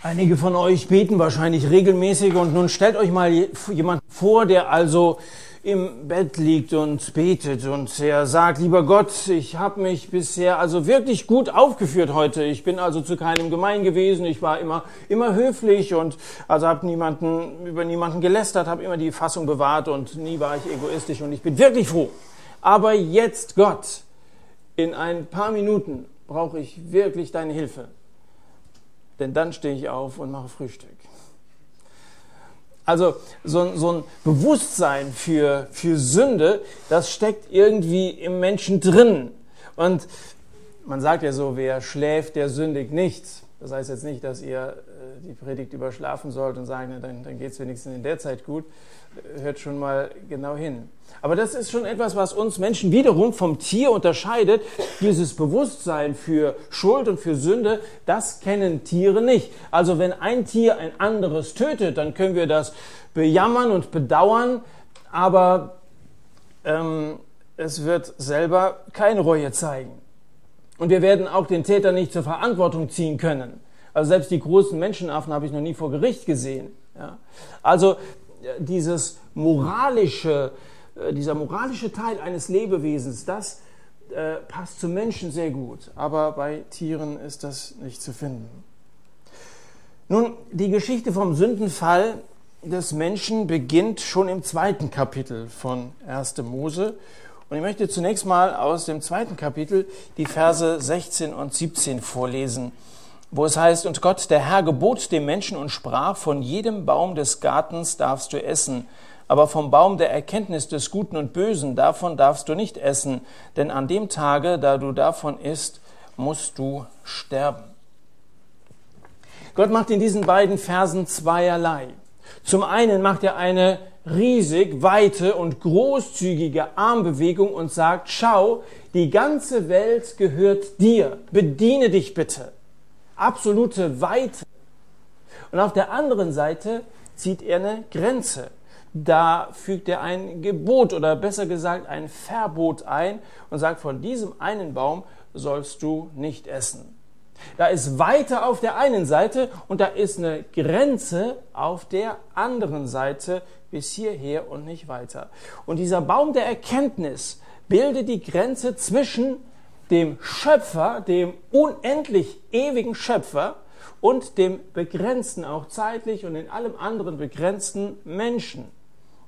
Einige von euch beten wahrscheinlich regelmäßig und nun stellt euch mal jemand vor, der also im Bett liegt und betet und er sagt, lieber Gott, ich habe mich bisher also wirklich gut aufgeführt heute. Ich bin also zu keinem gemein gewesen. Ich war immer immer höflich und also habe niemanden über niemanden gelästert, habe immer die Fassung bewahrt und nie war ich egoistisch und ich bin wirklich froh. Aber jetzt Gott, in ein paar Minuten brauche ich wirklich deine Hilfe denn dann stehe ich auf und mache Frühstück. Also so, so ein Bewusstsein für, für Sünde, das steckt irgendwie im Menschen drin. Und man sagt ja so, wer schläft, der sündigt nichts. Das heißt jetzt nicht, dass ihr die Predigt überschlafen sollt und sagen, dann, dann geht es wenigstens in der Zeit gut. Hört schon mal genau hin. Aber das ist schon etwas, was uns Menschen wiederum vom Tier unterscheidet. Dieses Bewusstsein für Schuld und für Sünde, das kennen Tiere nicht. Also wenn ein Tier ein anderes tötet, dann können wir das bejammern und bedauern, aber ähm, es wird selber keine Reue zeigen. Und wir werden auch den Täter nicht zur Verantwortung ziehen können. Also selbst die großen Menschenaffen habe ich noch nie vor Gericht gesehen. Ja. Also äh, dieses moralische, äh, dieser moralische Teil eines Lebewesens, das äh, passt zum Menschen sehr gut, aber bei Tieren ist das nicht zu finden. Nun, die Geschichte vom Sündenfall des Menschen beginnt schon im zweiten Kapitel von 1. Mose. Und ich möchte zunächst mal aus dem zweiten Kapitel die Verse 16 und 17 vorlesen, wo es heißt, und Gott, der Herr, gebot dem Menschen und sprach, von jedem Baum des Gartens darfst du essen, aber vom Baum der Erkenntnis des Guten und Bösen, davon darfst du nicht essen, denn an dem Tage, da du davon isst, musst du sterben. Gott macht in diesen beiden Versen zweierlei. Zum einen macht er eine riesig weite und großzügige Armbewegung und sagt, schau, die ganze Welt gehört dir, bediene dich bitte. Absolute Weite. Und auf der anderen Seite zieht er eine Grenze da fügt er ein Gebot oder besser gesagt ein Verbot ein und sagt, von diesem einen Baum sollst du nicht essen. Da ist weiter auf der einen Seite und da ist eine Grenze auf der anderen Seite bis hierher und nicht weiter. Und dieser Baum der Erkenntnis bildet die Grenze zwischen dem Schöpfer, dem unendlich ewigen Schöpfer und dem begrenzten, auch zeitlich und in allem anderen begrenzten Menschen.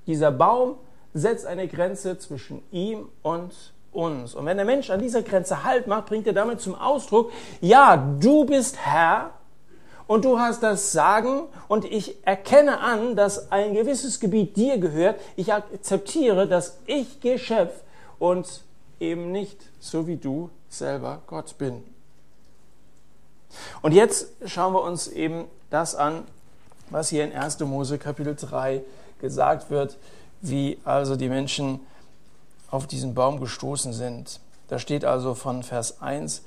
Dieser Baum setzt eine Grenze zwischen ihm und uns. Und wenn der Mensch an dieser Grenze Halt macht, bringt er damit zum Ausdruck, ja, du bist Herr und du hast das Sagen und ich erkenne an, dass ein gewisses Gebiet dir gehört. Ich akzeptiere, dass ich Geschöpf und eben nicht so wie du selber Gott bin. Und jetzt schauen wir uns eben das an, was hier in 1. Mose Kapitel 3 gesagt wird, wie also die Menschen auf diesen Baum gestoßen sind. Da steht also von Vers 1,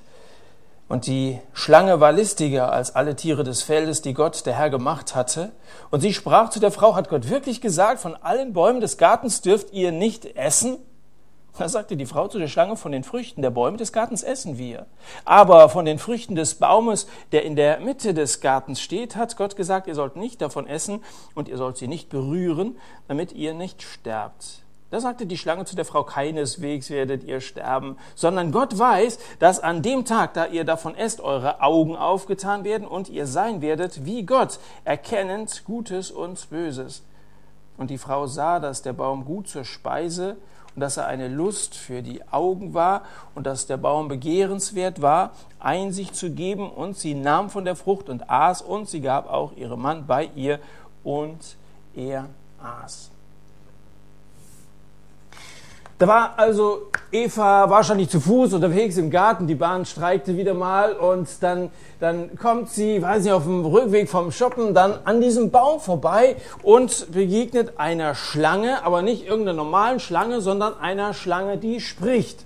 und die Schlange war listiger als alle Tiere des Feldes, die Gott, der Herr, gemacht hatte. Und sie sprach zu der Frau, hat Gott wirklich gesagt, von allen Bäumen des Gartens dürft ihr nicht essen? Da sagte die Frau zu der Schlange, von den Früchten der Bäume des Gartens essen wir. Aber von den Früchten des Baumes, der in der Mitte des Gartens steht, hat Gott gesagt, ihr sollt nicht davon essen und ihr sollt sie nicht berühren, damit ihr nicht sterbt. Da sagte die Schlange zu der Frau, keineswegs werdet ihr sterben, sondern Gott weiß, dass an dem Tag, da ihr davon esst, eure Augen aufgetan werden und ihr sein werdet wie Gott, erkennend Gutes und Böses. Und die Frau sah, dass der Baum gut zur Speise und dass er eine Lust für die Augen war und dass der Baum begehrenswert war, Einsicht zu geben. Und sie nahm von der Frucht und aß und sie gab auch ihrem Mann bei ihr und er aß. Da war also Eva wahrscheinlich zu Fuß unterwegs im Garten, die Bahn streikte wieder mal und dann, dann kommt sie, weiß nicht, auf dem Rückweg vom Shoppen dann an diesem Baum vorbei und begegnet einer Schlange, aber nicht irgendeiner normalen Schlange, sondern einer Schlange, die spricht.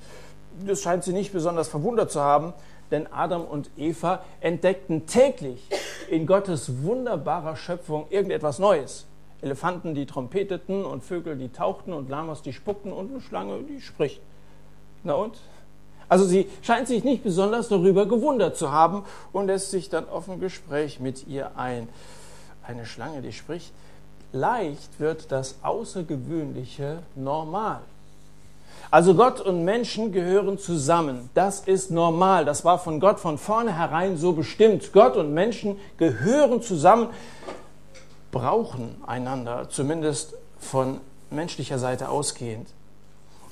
Das scheint sie nicht besonders verwundert zu haben, denn Adam und Eva entdeckten täglich in Gottes wunderbarer Schöpfung irgendetwas Neues. Elefanten, die trompeteten und Vögel, die tauchten und Lamas, die spuckten und eine Schlange, die spricht. Na und? Also sie scheint sich nicht besonders darüber gewundert zu haben und lässt sich dann auf ein Gespräch mit ihr ein. Eine Schlange, die spricht, leicht wird das Außergewöhnliche normal. Also Gott und Menschen gehören zusammen. Das ist normal. Das war von Gott von vornherein so bestimmt. Gott und Menschen gehören zusammen, brauchen einander, zumindest von menschlicher Seite ausgehend.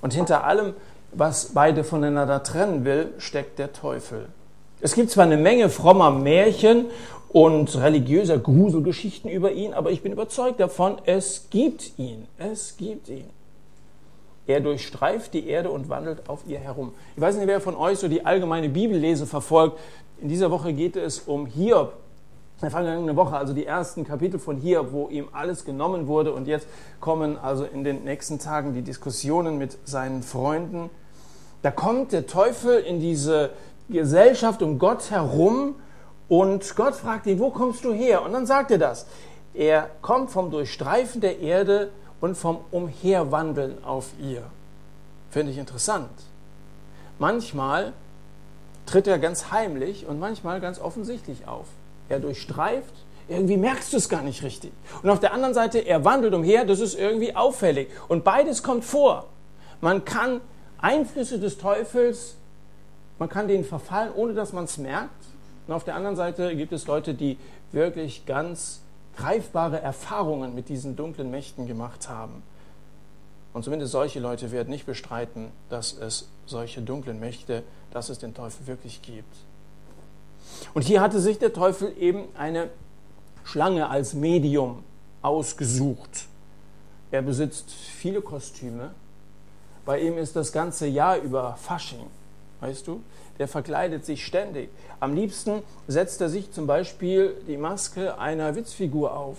Und hinter allem, was beide voneinander trennen will, steckt der Teufel. Es gibt zwar eine Menge frommer Märchen und religiöser Gruselgeschichten über ihn, aber ich bin überzeugt davon, es gibt ihn. Es gibt ihn. Er durchstreift die Erde und wandelt auf ihr herum. Ich weiß nicht, wer von euch so die allgemeine Bibellese verfolgt. In dieser Woche geht es um Hiob. Der vergangenen Woche, also die ersten Kapitel von Hiob, wo ihm alles genommen wurde. Und jetzt kommen also in den nächsten Tagen die Diskussionen mit seinen Freunden. Da kommt der Teufel in diese Gesellschaft um Gott herum und Gott fragt ihn, wo kommst du her? Und dann sagt er das. Er kommt vom Durchstreifen der Erde und vom Umherwandeln auf ihr. Finde ich interessant. Manchmal tritt er ganz heimlich und manchmal ganz offensichtlich auf. Er durchstreift, irgendwie merkst du es gar nicht richtig. Und auf der anderen Seite, er wandelt umher, das ist irgendwie auffällig. Und beides kommt vor. Man kann Einflüsse des Teufels, man kann denen verfallen, ohne dass man es merkt. Und auf der anderen Seite gibt es Leute, die wirklich ganz greifbare Erfahrungen mit diesen dunklen Mächten gemacht haben. Und zumindest solche Leute werden nicht bestreiten, dass es solche dunklen Mächte, dass es den Teufel wirklich gibt. Und hier hatte sich der Teufel eben eine Schlange als Medium ausgesucht. Er besitzt viele Kostüme. Bei ihm ist das ganze Jahr über Fasching, weißt du? der verkleidet sich ständig. Am liebsten setzt er sich zum Beispiel die Maske einer Witzfigur auf.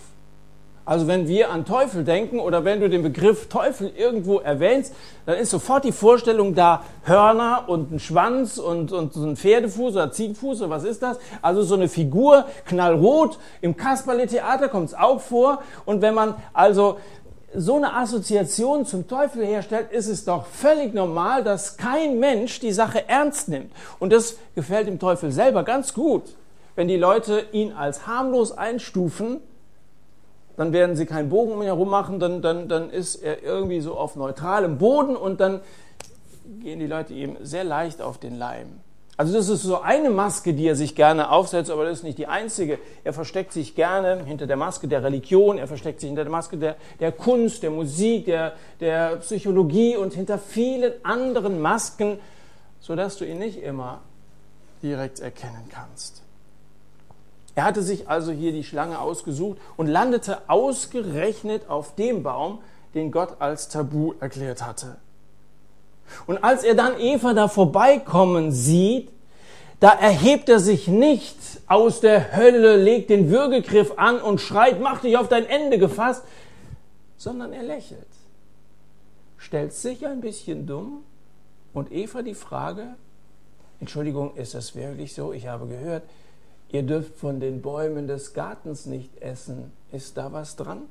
Also wenn wir an Teufel denken oder wenn du den Begriff Teufel irgendwo erwähnst, dann ist sofort die Vorstellung da Hörner und ein Schwanz und, und so ein Pferdefuß oder Ziegenfuß oder was ist das? Also so eine Figur, knallrot, im Kasperle-Theater kommt es auch vor. Und wenn man also so eine Assoziation zum Teufel herstellt, ist es doch völlig normal, dass kein Mensch die Sache ernst nimmt. Und das gefällt dem Teufel selber ganz gut. Wenn die Leute ihn als harmlos einstufen, dann werden sie keinen Bogen um ihn herum machen, dann, dann, dann ist er irgendwie so auf neutralem Boden und dann gehen die Leute ihm sehr leicht auf den Leim. Also das ist so eine Maske, die er sich gerne aufsetzt, aber das ist nicht die einzige. Er versteckt sich gerne hinter der Maske der Religion, er versteckt sich hinter der Maske der, der Kunst, der Musik, der, der Psychologie und hinter vielen anderen Masken, sodass du ihn nicht immer direkt erkennen kannst. Er hatte sich also hier die Schlange ausgesucht und landete ausgerechnet auf dem Baum, den Gott als Tabu erklärt hatte. Und als er dann Eva da vorbeikommen sieht, da erhebt er sich nicht aus der Hölle, legt den Würgegriff an und schreit, mach dich auf dein Ende gefasst, sondern er lächelt, stellt sich ein bisschen dumm und Eva die Frage, Entschuldigung, ist das wirklich so? Ich habe gehört, ihr dürft von den Bäumen des Gartens nicht essen. Ist da was dran?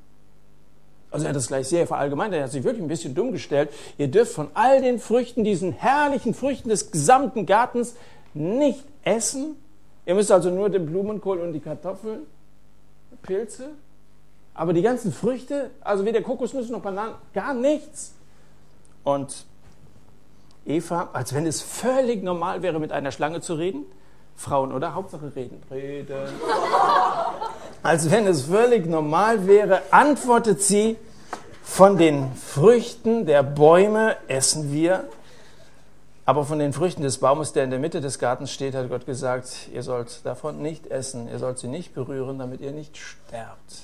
Also er hat das gleich sehr verallgemeint, er hat sich wirklich ein bisschen dumm gestellt. Ihr dürft von all den Früchten, diesen herrlichen Früchten des gesamten Gartens nicht essen. Ihr müsst also nur den Blumenkohl und die Kartoffeln, Pilze, aber die ganzen Früchte, also weder Kokosnüsse noch Bananen, gar nichts. Und Eva, als wenn es völlig normal wäre, mit einer Schlange zu reden, Frauen, oder? Hauptsache reden. Reden. Als wenn es völlig normal wäre, antwortet sie, von den Früchten der Bäume essen wir, aber von den Früchten des Baumes, der in der Mitte des Gartens steht, hat Gott gesagt, ihr sollt davon nicht essen, ihr sollt sie nicht berühren, damit ihr nicht sterbt.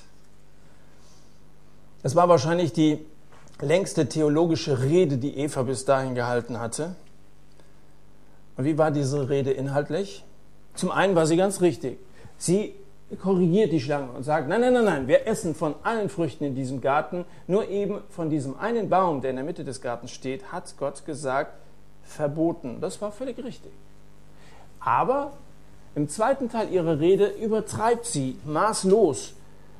Das war wahrscheinlich die längste theologische Rede, die Eva bis dahin gehalten hatte. Und wie war diese Rede inhaltlich? Zum einen war sie ganz richtig. Sie korrigiert die Schlange und sagt, nein, nein, nein, nein, wir essen von allen Früchten in diesem Garten, nur eben von diesem einen Baum, der in der Mitte des Gartens steht, hat Gott gesagt, verboten. Das war völlig richtig. Aber im zweiten Teil ihrer Rede übertreibt sie maßlos.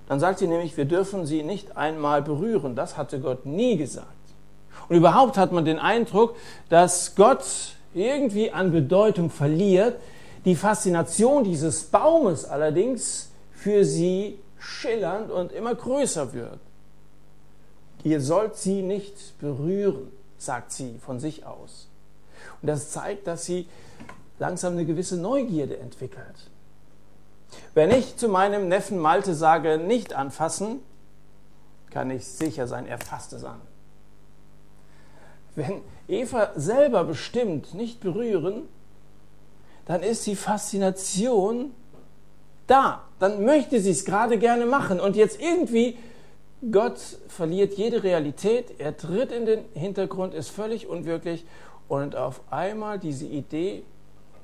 Dann sagt sie nämlich, wir dürfen sie nicht einmal berühren. Das hatte Gott nie gesagt. Und überhaupt hat man den Eindruck, dass Gott irgendwie an Bedeutung verliert, die Faszination dieses Baumes allerdings für sie schillernd und immer größer wird. Ihr sollt sie nicht berühren, sagt sie von sich aus. Und das zeigt, dass sie langsam eine gewisse Neugierde entwickelt. Wenn ich zu meinem Neffen Malte sage, nicht anfassen, kann ich sicher sein, er fasst es an. Wenn Eva selber bestimmt, nicht berühren, dann ist die Faszination da. Dann möchte sie es gerade gerne machen. Und jetzt irgendwie, Gott verliert jede Realität, er tritt in den Hintergrund, ist völlig unwirklich. Und auf einmal diese Idee,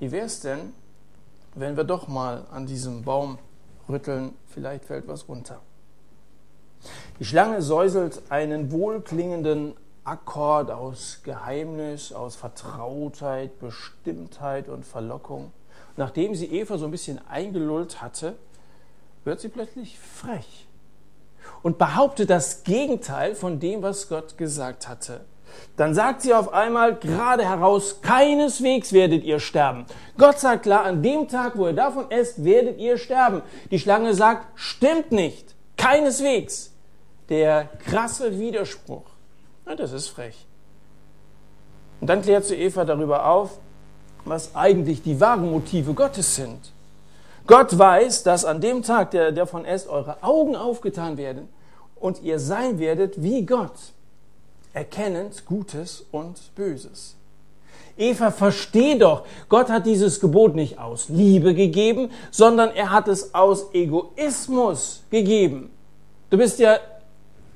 wie wäre es denn, wenn wir doch mal an diesem Baum rütteln, vielleicht fällt was runter. Die Schlange säuselt einen wohlklingenden Akkord aus Geheimnis, aus Vertrautheit, Bestimmtheit und Verlockung. Nachdem sie Eva so ein bisschen eingelullt hatte, wird sie plötzlich frech und behauptet das Gegenteil von dem, was Gott gesagt hatte. Dann sagt sie auf einmal gerade heraus, keineswegs werdet ihr sterben. Gott sagt klar, an dem Tag, wo ihr davon esst, werdet ihr sterben. Die Schlange sagt, stimmt nicht, keineswegs. Der krasse Widerspruch. Na, das ist frech. Und dann klärt sie Eva darüber auf, was eigentlich die wahren Motive Gottes sind. Gott weiß, dass an dem Tag, der davon esst, eure Augen aufgetan werden und ihr sein werdet wie Gott erkennend Gutes und Böses. Eva, versteh doch, Gott hat dieses Gebot nicht aus Liebe gegeben, sondern er hat es aus Egoismus gegeben. Du bist ja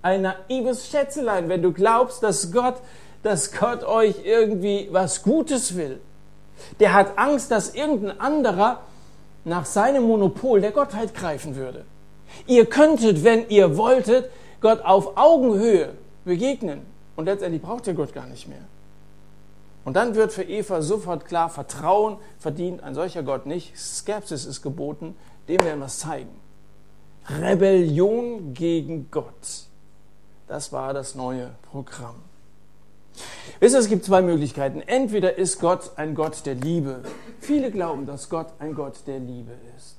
ein naives Schätzelein, wenn du glaubst, dass Gott, dass Gott euch irgendwie was Gutes will. Der hat Angst, dass irgendein anderer nach seinem Monopol der Gottheit greifen würde. Ihr könntet, wenn ihr wolltet, Gott auf Augenhöhe begegnen. Und letztendlich braucht ihr Gott gar nicht mehr. Und dann wird für Eva sofort klar, Vertrauen verdient ein solcher Gott nicht. Skepsis ist geboten, dem werden wir es zeigen. Rebellion gegen Gott. Das war das neue Programm. Wisst ihr, es gibt zwei Möglichkeiten. Entweder ist Gott ein Gott der Liebe. Viele glauben, dass Gott ein Gott der Liebe ist.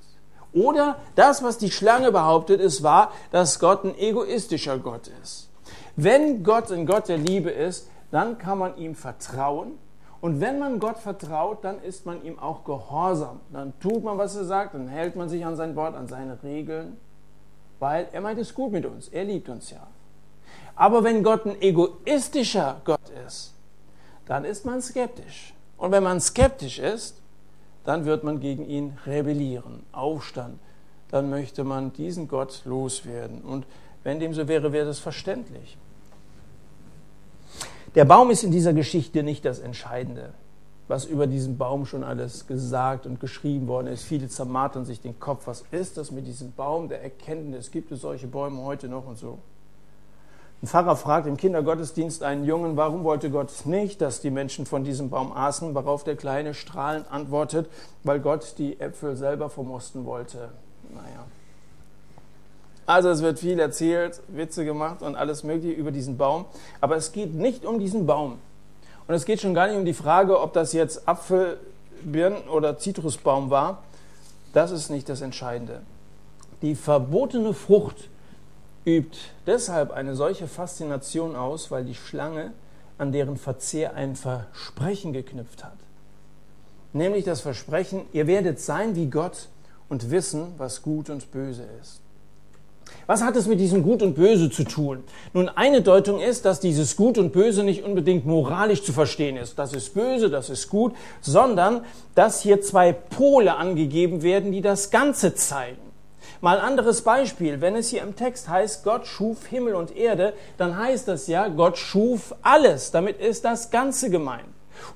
Oder das, was die Schlange behauptet, ist wahr, dass Gott ein egoistischer Gott ist. Wenn Gott ein Gott der Liebe ist, dann kann man ihm vertrauen. Und wenn man Gott vertraut, dann ist man ihm auch gehorsam. Dann tut man, was er sagt, dann hält man sich an sein Wort, an seine Regeln, weil er meint es gut mit uns. Er liebt uns ja. Aber wenn Gott ein egoistischer Gott ist, dann ist man skeptisch. Und wenn man skeptisch ist, dann wird man gegen ihn rebellieren, Aufstand. Dann möchte man diesen Gott loswerden. Und wenn dem so wäre, wäre das verständlich. Der Baum ist in dieser Geschichte nicht das Entscheidende, was über diesen Baum schon alles gesagt und geschrieben worden ist. Viele zermartern sich den Kopf, was ist das mit diesem Baum der Erkenntnis? Gibt es solche Bäume heute noch und so? Ein Pfarrer fragt im Kindergottesdienst einen Jungen, warum wollte Gott nicht, dass die Menschen von diesem Baum aßen, worauf der Kleine strahlend antwortet, weil Gott die Äpfel selber vermosten wollte. Naja. Also es wird viel erzählt, Witze gemacht und alles Mögliche über diesen Baum. Aber es geht nicht um diesen Baum. Und es geht schon gar nicht um die Frage, ob das jetzt Apfel, Birnen oder Zitrusbaum war. Das ist nicht das Entscheidende. Die verbotene Frucht übt deshalb eine solche Faszination aus, weil die Schlange an deren Verzehr ein Versprechen geknüpft hat. Nämlich das Versprechen, ihr werdet sein wie Gott und wissen, was gut und böse ist. Was hat es mit diesem Gut und Böse zu tun? Nun, eine Deutung ist, dass dieses Gut und Böse nicht unbedingt moralisch zu verstehen ist. Das ist böse, das ist gut, sondern dass hier zwei Pole angegeben werden, die das Ganze zeigen. Mal anderes Beispiel. Wenn es hier im Text heißt, Gott schuf Himmel und Erde, dann heißt das ja, Gott schuf alles. Damit ist das Ganze gemeint.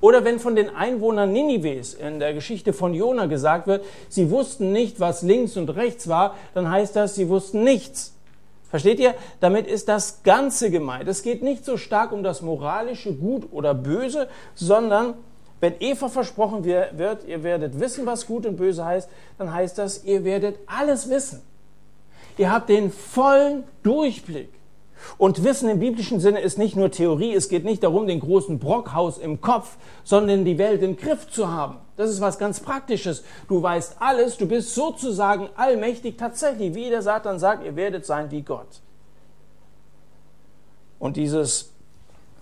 Oder wenn von den Einwohnern Ninives in der Geschichte von Jona gesagt wird, sie wussten nicht, was links und rechts war, dann heißt das, sie wussten nichts. Versteht ihr? Damit ist das Ganze gemeint. Es geht nicht so stark um das moralische Gut oder Böse, sondern wenn Eva versprochen wird, ihr werdet wissen, was gut und böse heißt, dann heißt das, ihr werdet alles wissen. Ihr habt den vollen Durchblick. Und Wissen im biblischen Sinne ist nicht nur Theorie, es geht nicht darum, den großen Brockhaus im Kopf, sondern die Welt im Griff zu haben. Das ist was ganz Praktisches. Du weißt alles, du bist sozusagen allmächtig, tatsächlich, wie der Satan sagt, ihr werdet sein wie Gott. Und dieses,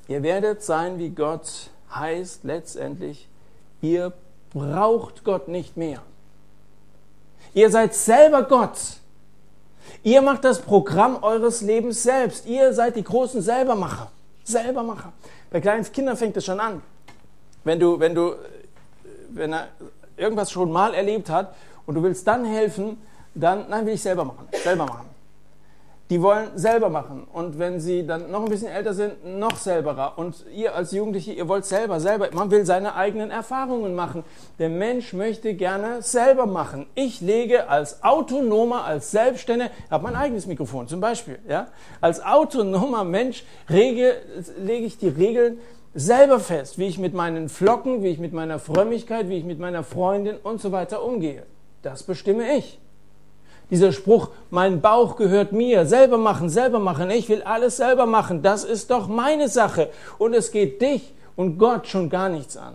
ihr werdet sein wie Gott, heißt letztendlich, ihr braucht Gott nicht mehr. Ihr seid selber Gott. Ihr macht das Programm eures Lebens selbst. Ihr seid die großen Selbermacher. Selbermacher. Bei kleinen Kindern fängt es schon an. Wenn du, wenn du, wenn er irgendwas schon mal erlebt hat und du willst dann helfen, dann, nein, will ich selber machen. Selber machen die wollen selber machen. Und wenn sie dann noch ein bisschen älter sind, noch selberer. Und ihr als Jugendliche, ihr wollt selber, selber. Man will seine eigenen Erfahrungen machen. Der Mensch möchte gerne selber machen. Ich lege als Autonomer, als Selbstständiger, habe mein eigenes Mikrofon zum Beispiel, ja. Als autonomer Mensch rege, lege ich die Regeln selber fest, wie ich mit meinen Flocken, wie ich mit meiner Frömmigkeit, wie ich mit meiner Freundin und so weiter umgehe. Das bestimme ich. Dieser Spruch, mein Bauch gehört mir, selber machen, selber machen, ich will alles selber machen, das ist doch meine Sache und es geht dich und Gott schon gar nichts an.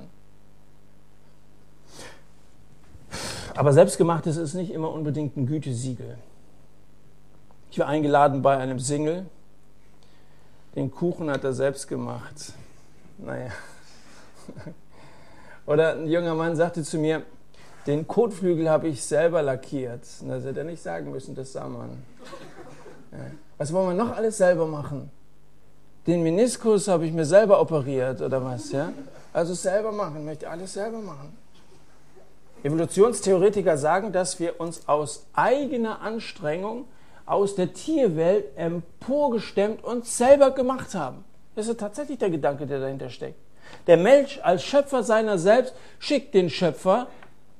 Aber selbstgemachtes ist nicht immer unbedingt ein Gütesiegel. Ich war eingeladen bei einem Single. Den Kuchen hat er selbst gemacht. Naja. Oder ein junger Mann sagte zu mir, den Kotflügel habe ich selber lackiert. Das hätte er nicht sagen müssen, das sah man. Ja. Was wollen wir noch alles selber machen? Den Meniskus habe ich mir selber operiert oder was, ja? Also selber machen, möchte alles selber machen. Evolutionstheoretiker sagen, dass wir uns aus eigener Anstrengung aus der Tierwelt emporgestemmt und selber gemacht haben. Das ist tatsächlich der Gedanke, der dahinter steckt. Der Mensch als Schöpfer seiner selbst schickt den Schöpfer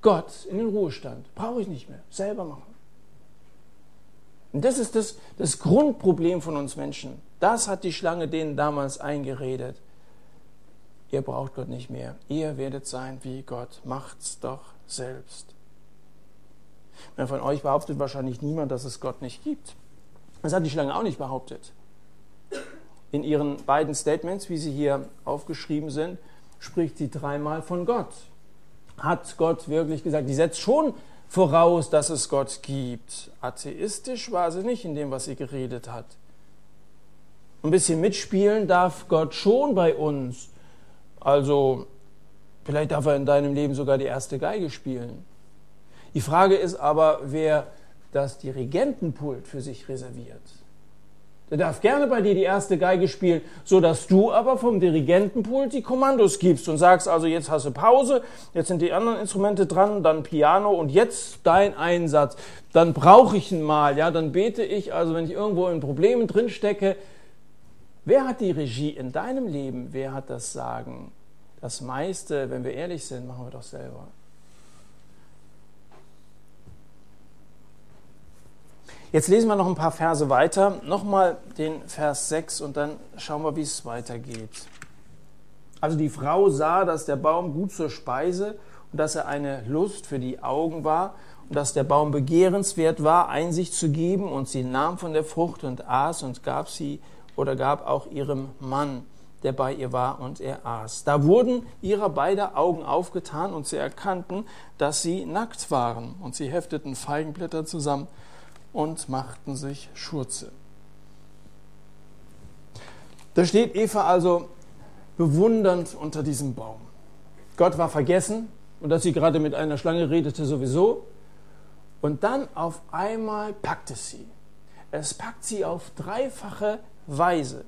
Gott in den Ruhestand. Brauche ich nicht mehr. Selber machen. Und das ist das, das Grundproblem von uns Menschen. Das hat die Schlange denen damals eingeredet. Ihr braucht Gott nicht mehr. Ihr werdet sein wie Gott. Macht's doch selbst. Und von euch behauptet wahrscheinlich niemand, dass es Gott nicht gibt. Das hat die Schlange auch nicht behauptet. In ihren beiden Statements, wie sie hier aufgeschrieben sind, spricht sie dreimal von Gott hat Gott wirklich gesagt. Die setzt schon voraus, dass es Gott gibt. Atheistisch war sie nicht in dem, was sie geredet hat. Ein bisschen mitspielen darf Gott schon bei uns. Also vielleicht darf er in deinem Leben sogar die erste Geige spielen. Die Frage ist aber, wer das Dirigentenpult für sich reserviert. Der darf gerne bei dir die erste Geige spielen, so dass du aber vom Dirigentenpult die Kommandos gibst und sagst also, jetzt hast du Pause, jetzt sind die anderen Instrumente dran, dann Piano und jetzt dein Einsatz. Dann brauche ich ihn mal, ja, dann bete ich, also wenn ich irgendwo in Problemen drin stecke. Wer hat die Regie in deinem Leben? Wer hat das Sagen? Das meiste, wenn wir ehrlich sind, machen wir doch selber. Jetzt lesen wir noch ein paar Verse weiter. Nochmal den Vers 6 und dann schauen wir, wie es weitergeht. Also die Frau sah, dass der Baum gut zur Speise und dass er eine Lust für die Augen war und dass der Baum begehrenswert war, Einsicht zu geben. Und sie nahm von der Frucht und aß und gab sie oder gab auch ihrem Mann, der bei ihr war, und er aß. Da wurden ihrer beider Augen aufgetan und sie erkannten, dass sie nackt waren. Und sie hefteten Feigenblätter zusammen und machten sich Schurze. Da steht Eva also bewundernd unter diesem Baum. Gott war vergessen und dass sie gerade mit einer Schlange redete sowieso. Und dann auf einmal packt es sie. Es packt sie auf dreifache Weise.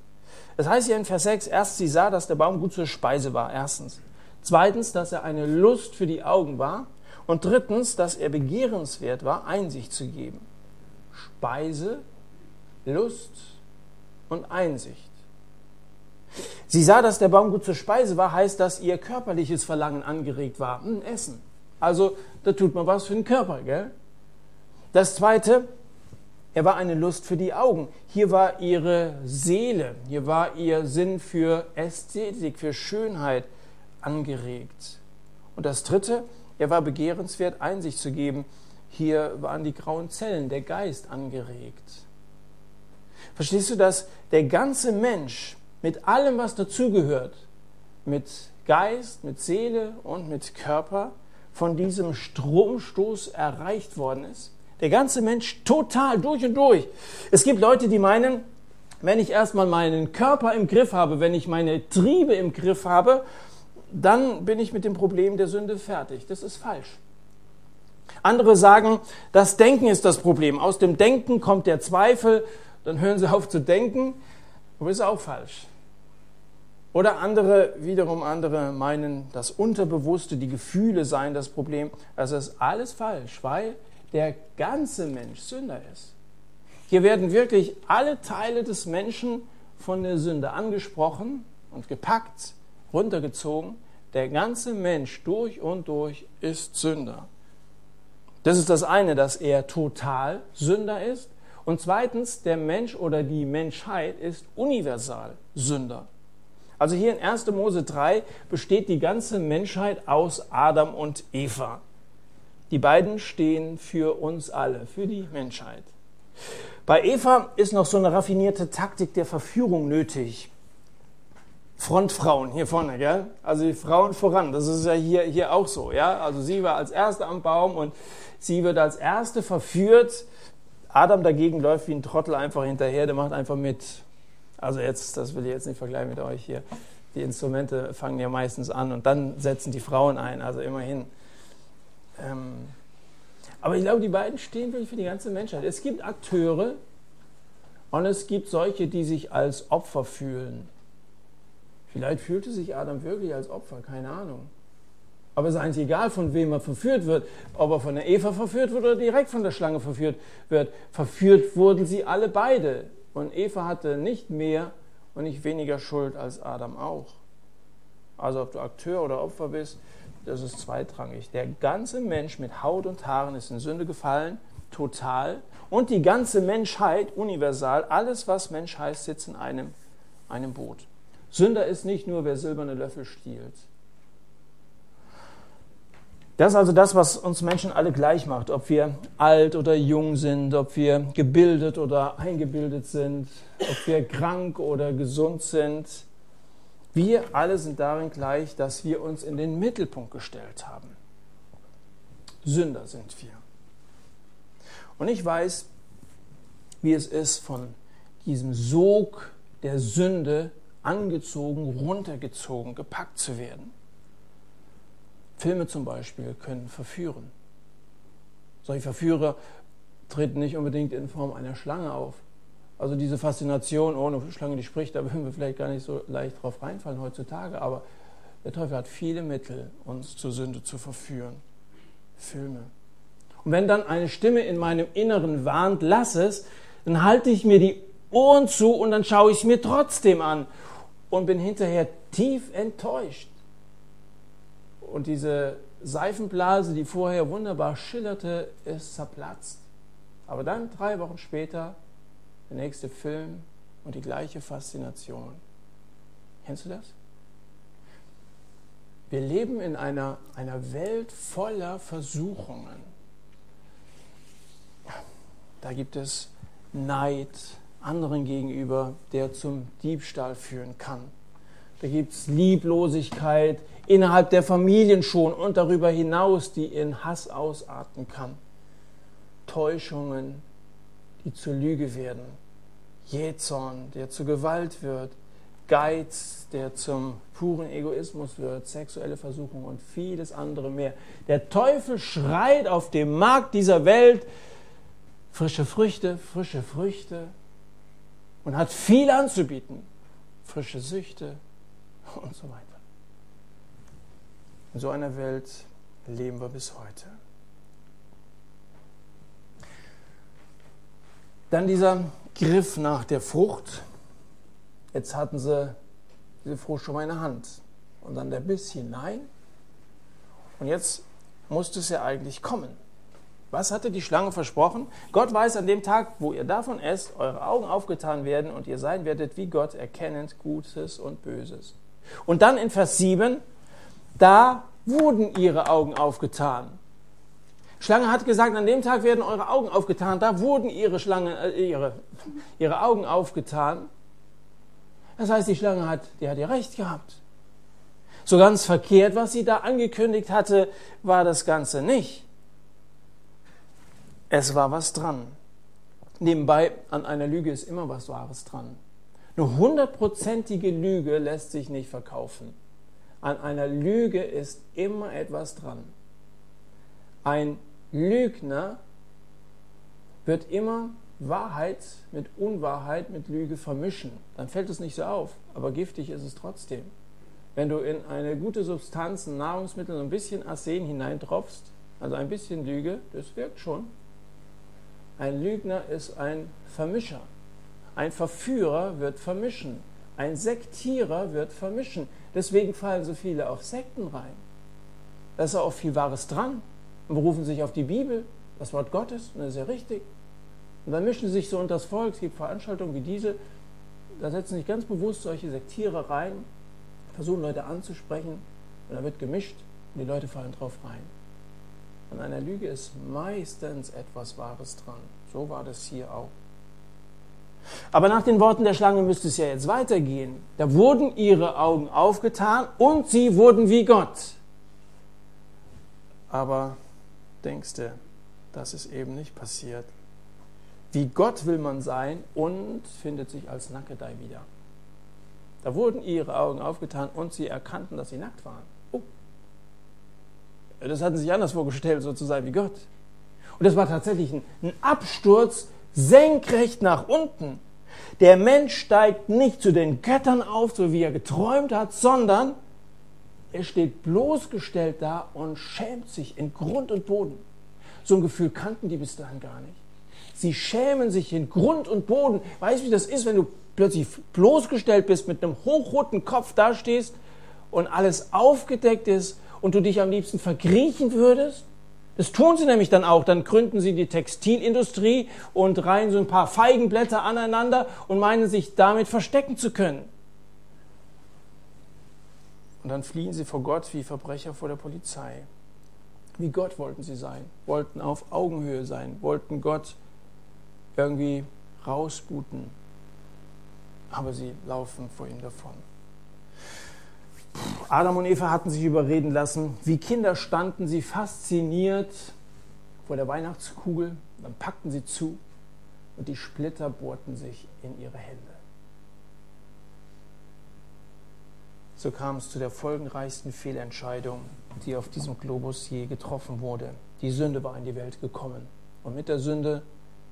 Das heißt hier in Vers 6, erst sie sah, dass der Baum gut zur Speise war, erstens. Zweitens, dass er eine Lust für die Augen war. Und drittens, dass er begehrenswert war, Einsicht zu geben. Speise, Lust und Einsicht. Sie sah, dass der Baum gut zur Speise war, heißt, dass ihr körperliches Verlangen angeregt war. Hm, Essen. Also, da tut man was für den Körper, gell? Das zweite, er war eine Lust für die Augen. Hier war ihre Seele, hier war ihr Sinn für Ästhetik, für Schönheit angeregt. Und das dritte, er war begehrenswert, Einsicht zu geben. Hier waren die grauen Zellen, der Geist angeregt. Verstehst du, dass der ganze Mensch mit allem, was dazugehört, mit Geist, mit Seele und mit Körper, von diesem Stromstoß erreicht worden ist? Der ganze Mensch total durch und durch. Es gibt Leute, die meinen, wenn ich erstmal meinen Körper im Griff habe, wenn ich meine Triebe im Griff habe, dann bin ich mit dem Problem der Sünde fertig. Das ist falsch. Andere sagen, das Denken ist das Problem. Aus dem Denken kommt der Zweifel, dann hören sie auf zu denken. Aber ist auch falsch. Oder andere, wiederum andere meinen, das Unterbewusste, die Gefühle seien das Problem. Also ist alles falsch, weil der ganze Mensch Sünder ist. Hier werden wirklich alle Teile des Menschen von der Sünde angesprochen und gepackt, runtergezogen. Der ganze Mensch durch und durch ist Sünder. Das ist das eine, dass er total Sünder ist. Und zweitens, der Mensch oder die Menschheit ist universal Sünder. Also hier in 1. Mose 3 besteht die ganze Menschheit aus Adam und Eva. Die beiden stehen für uns alle, für die Menschheit. Bei Eva ist noch so eine raffinierte Taktik der Verführung nötig. Frontfrauen hier vorne, gell? Also die Frauen voran. Das ist ja hier, hier auch so, ja? Also sie war als Erste am Baum und sie wird als Erste verführt. Adam dagegen läuft wie ein Trottel einfach hinterher, der macht einfach mit. Also jetzt, das will ich jetzt nicht vergleichen mit euch hier. Die Instrumente fangen ja meistens an und dann setzen die Frauen ein, also immerhin. Ähm, aber ich glaube, die beiden stehen wirklich für die ganze Menschheit. Es gibt Akteure und es gibt solche, die sich als Opfer fühlen. Vielleicht fühlte sich Adam wirklich als Opfer, keine Ahnung. Aber es ist eigentlich egal, von wem er verführt wird, ob er von der Eva verführt wird oder direkt von der Schlange verführt wird. Verführt wurden sie alle beide. Und Eva hatte nicht mehr und nicht weniger Schuld als Adam auch. Also ob du Akteur oder Opfer bist, das ist zweitrangig. Der ganze Mensch mit Haut und Haaren ist in Sünde gefallen, total. Und die ganze Menschheit, universal, alles was Mensch heißt, sitzt in einem, einem Boot. Sünder ist nicht nur, wer silberne Löffel stiehlt. Das ist also das, was uns Menschen alle gleich macht, ob wir alt oder jung sind, ob wir gebildet oder eingebildet sind, ob wir krank oder gesund sind. Wir alle sind darin gleich, dass wir uns in den Mittelpunkt gestellt haben. Sünder sind wir. Und ich weiß, wie es ist, von diesem Sog der Sünde angezogen, runtergezogen, gepackt zu werden. Filme zum Beispiel können verführen. Solche Verführer treten nicht unbedingt in Form einer Schlange auf, also diese Faszination, oh, eine Schlange, die spricht, da würden wir vielleicht gar nicht so leicht drauf reinfallen heutzutage, aber der Teufel hat viele Mittel, uns zur Sünde zu verführen. Filme. Und wenn dann eine Stimme in meinem Inneren warnt, lass es, dann halte ich mir die Ohren zu und dann schaue ich es mir trotzdem an und bin hinterher tief enttäuscht. Und diese Seifenblase, die vorher wunderbar schillerte, ist zerplatzt. Aber dann drei Wochen später der nächste Film und die gleiche Faszination. Kennst du das? Wir leben in einer, einer Welt voller Versuchungen. Da gibt es Neid anderen gegenüber, der zum Diebstahl führen kann. Da gibt es Lieblosigkeit innerhalb der Familien schon und darüber hinaus, die in Hass ausarten kann. Täuschungen, die zur Lüge werden. Jähzorn, der zur Gewalt wird. Geiz, der zum puren Egoismus wird. Sexuelle Versuchung und vieles andere mehr. Der Teufel schreit auf dem Markt dieser Welt frische Früchte, frische Früchte und hat viel anzubieten. Frische Süchte und so weiter. In so einer Welt leben wir bis heute. Dann dieser Griff nach der Frucht. Jetzt hatten sie diese Frucht schon mal in der Hand. Und dann der Biss hinein. Und jetzt musste es ja eigentlich kommen. Was hatte die Schlange versprochen? Gott weiß an dem Tag, wo ihr davon esst, eure Augen aufgetan werden und ihr sein werdet wie Gott, erkennend Gutes und Böses. Und dann in Vers 7, da wurden ihre Augen aufgetan. Schlange hat gesagt, an dem Tag werden eure Augen aufgetan. Da wurden ihre, Schlange, äh, ihre, ihre Augen aufgetan. Das heißt, die Schlange hat, die hat ja recht gehabt. So ganz verkehrt, was sie da angekündigt hatte, war das Ganze nicht. Es war was dran. Nebenbei, an einer Lüge ist immer was Wahres dran. Eine hundertprozentige Lüge lässt sich nicht verkaufen. An einer Lüge ist immer etwas dran. Ein Lügner wird immer Wahrheit mit Unwahrheit, mit Lüge vermischen. Dann fällt es nicht so auf, aber giftig ist es trotzdem. Wenn du in eine gute Substanz, ein Nahrungsmittel, ein bisschen Arsen hineintropfst, also ein bisschen Lüge, das wirkt schon. Ein Lügner ist ein Vermischer. Ein Verführer wird vermischen. Ein Sektierer wird vermischen. Deswegen fallen so viele auf Sekten rein. Da ist auch viel Wahres dran und berufen sich auf die Bibel, das Wort Gottes, und das ist ja richtig. Und dann mischen sie sich so unter das Volk. Es gibt Veranstaltungen wie diese, da setzen sich ganz bewusst solche Sektierer rein, versuchen Leute anzusprechen, und da wird gemischt und die Leute fallen drauf rein. An einer Lüge ist meistens etwas Wahres dran. So war das hier auch. Aber nach den Worten der Schlange müsste es ja jetzt weitergehen. Da wurden ihre Augen aufgetan und sie wurden wie Gott. Aber denkst du, das ist eben nicht passiert. Wie Gott will man sein und findet sich als Nackedei wieder. Da wurden ihre Augen aufgetan und sie erkannten, dass sie nackt waren. Das hatten sich anders vorgestellt, so zu sein wie Gott. Und das war tatsächlich ein, ein Absturz senkrecht nach unten. Der Mensch steigt nicht zu den Göttern auf, so wie er geträumt hat, sondern er steht bloßgestellt da und schämt sich in Grund und Boden. So ein Gefühl kannten die bis dahin gar nicht. Sie schämen sich in Grund und Boden. Weißt du, wie das ist, wenn du plötzlich bloßgestellt bist, mit einem hochroten Kopf dastehst und alles aufgedeckt ist und du dich am liebsten verkriechen würdest? Das tun sie nämlich dann auch. Dann gründen sie die Textilindustrie und reihen so ein paar Feigenblätter aneinander und meinen sich damit verstecken zu können. Und dann fliehen sie vor Gott wie Verbrecher vor der Polizei. Wie Gott wollten sie sein, wollten auf Augenhöhe sein, wollten Gott irgendwie rausbuten. Aber sie laufen vor ihm davon. Adam und Eva hatten sich überreden lassen. Wie Kinder standen sie fasziniert vor der Weihnachtskugel. Dann packten sie zu und die Splitter bohrten sich in ihre Hände. So kam es zu der folgenreichsten Fehlentscheidung, die auf diesem Globus je getroffen wurde. Die Sünde war in die Welt gekommen. Und mit der Sünde